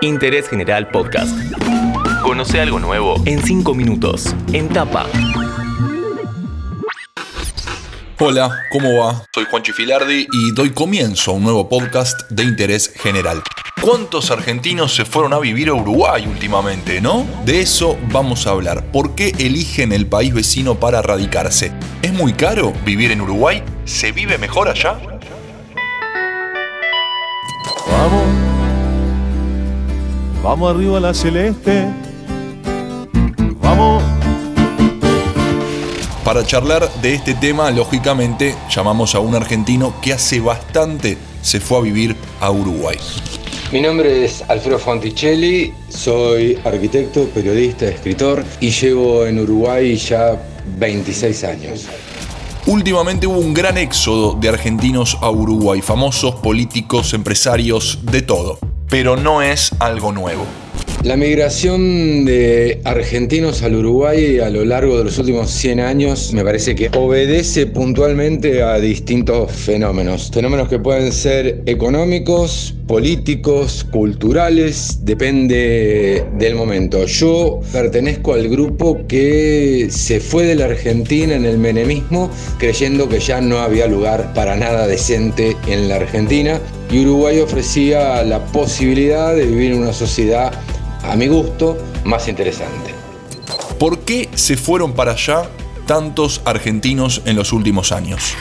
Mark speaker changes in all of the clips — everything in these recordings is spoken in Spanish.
Speaker 1: Interés General Podcast. Conoce algo nuevo en 5 minutos. En tapa.
Speaker 2: Hola, ¿cómo va? Soy Juanchi Filardi y doy comienzo a un nuevo podcast de interés general. ¿Cuántos argentinos se fueron a vivir a Uruguay últimamente, no? De eso vamos a hablar. ¿Por qué eligen el país vecino para radicarse? ¿Es muy caro vivir en Uruguay? ¿Se vive mejor allá?
Speaker 3: Vamos, vamos arriba a la celeste. Vamos.
Speaker 2: Para charlar de este tema, lógicamente, llamamos a un argentino que hace bastante se fue a vivir a Uruguay.
Speaker 4: Mi nombre es Alfredo Fonticelli, soy arquitecto, periodista, escritor y llevo en Uruguay ya 26 años.
Speaker 2: Últimamente hubo un gran éxodo de argentinos a Uruguay, famosos, políticos, empresarios, de todo. Pero no es algo nuevo.
Speaker 4: La migración de argentinos al Uruguay a lo largo de los últimos 100 años me parece que obedece puntualmente a distintos fenómenos. Fenómenos que pueden ser económicos, políticos, culturales, depende del momento. Yo pertenezco al grupo que se fue de la Argentina en el menemismo creyendo que ya no había lugar para nada decente en la Argentina y Uruguay ofrecía la posibilidad de vivir en una sociedad a mi gusto, más interesante.
Speaker 2: ¿Por qué se fueron para allá tantos argentinos en los últimos años?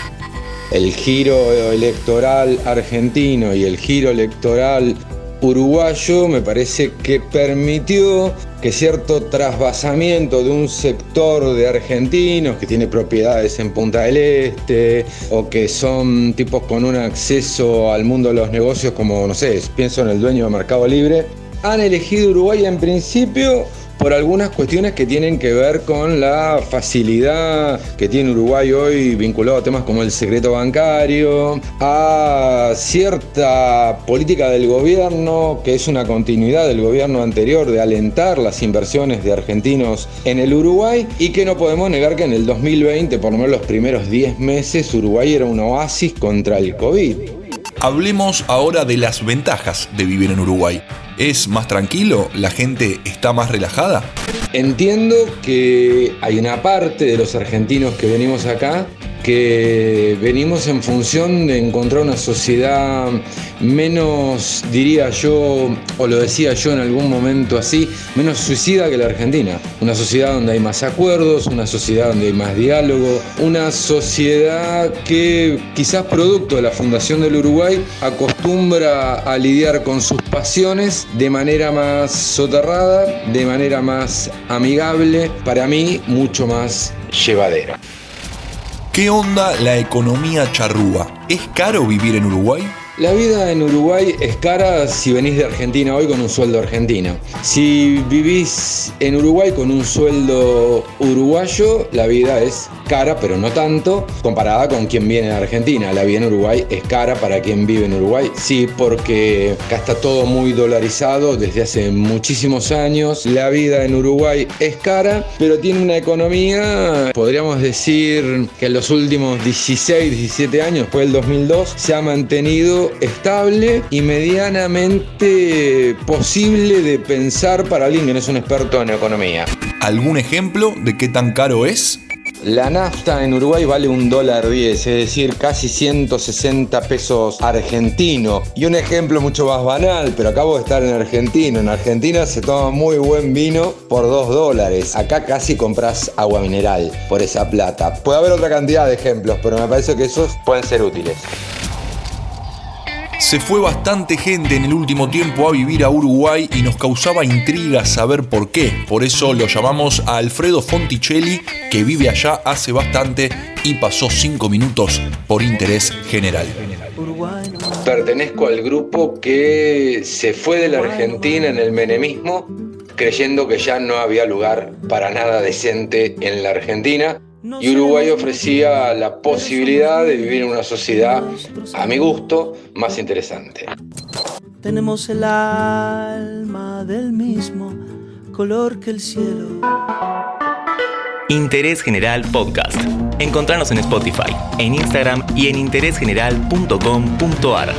Speaker 4: El giro electoral argentino y el giro electoral uruguayo me parece que permitió que cierto trasvasamiento de un sector de argentinos que tiene propiedades en Punta del Este o que son tipos con un acceso al mundo de los negocios como, no sé, pienso en el dueño de Mercado Libre, han elegido Uruguay en principio por algunas cuestiones que tienen que ver con la facilidad que tiene Uruguay hoy vinculado a temas como el secreto bancario, a cierta política del gobierno que es una continuidad del gobierno anterior de alentar las inversiones de argentinos en el Uruguay y que no podemos negar que en el 2020, por lo menos los primeros 10 meses, Uruguay era un oasis contra el COVID.
Speaker 2: Hablemos ahora de las ventajas de vivir en Uruguay. ¿Es más tranquilo? ¿La gente está más relajada?
Speaker 4: Entiendo que hay una parte de los argentinos que venimos acá que venimos en función de encontrar una sociedad menos, diría yo, o lo decía yo en algún momento así, menos suicida que la Argentina. Una sociedad donde hay más acuerdos, una sociedad donde hay más diálogo, una sociedad que quizás producto de la fundación del Uruguay acostumbra a lidiar con sus pasiones de manera más soterrada, de manera más amigable, para mí mucho más llevadera.
Speaker 2: ¿Qué onda la economía charrúa? ¿Es caro vivir en Uruguay?
Speaker 4: La vida en Uruguay es cara si venís de Argentina hoy con un sueldo argentino. Si vivís en Uruguay con un sueldo uruguayo, la vida es cara, pero no tanto, comparada con quien viene de Argentina. La vida en Uruguay es cara para quien vive en Uruguay. Sí, porque acá está todo muy dolarizado desde hace muchísimos años. La vida en Uruguay es cara, pero tiene una economía, podríamos decir que en los últimos 16, 17 años, después del 2002, se ha mantenido estable y medianamente posible de pensar para alguien que no es un experto en economía.
Speaker 2: ¿Algún ejemplo de qué tan caro es?
Speaker 4: La nafta en Uruguay vale un dólar 10, es decir, casi 160 pesos argentino. Y un ejemplo mucho más banal, pero acabo de estar en Argentina. En Argentina se toma muy buen vino por 2 dólares. Acá casi compras agua mineral por esa plata. Puede haber otra cantidad de ejemplos, pero me parece que esos pueden ser útiles.
Speaker 2: Se fue bastante gente en el último tiempo a vivir a Uruguay y nos causaba intriga saber por qué. Por eso lo llamamos a Alfredo Fonticelli, que vive allá hace bastante y pasó cinco minutos por interés general.
Speaker 4: Pertenezco al grupo que se fue de la Argentina en el menemismo creyendo que ya no había lugar para nada decente en la Argentina y Uruguay ofrecía la posibilidad de vivir en una sociedad, a mi gusto, más interesante.
Speaker 5: Tenemos el alma del mismo color que el cielo.
Speaker 1: Interés General Podcast. Encontrarnos en Spotify, en Instagram y en interésgeneral.com.ar.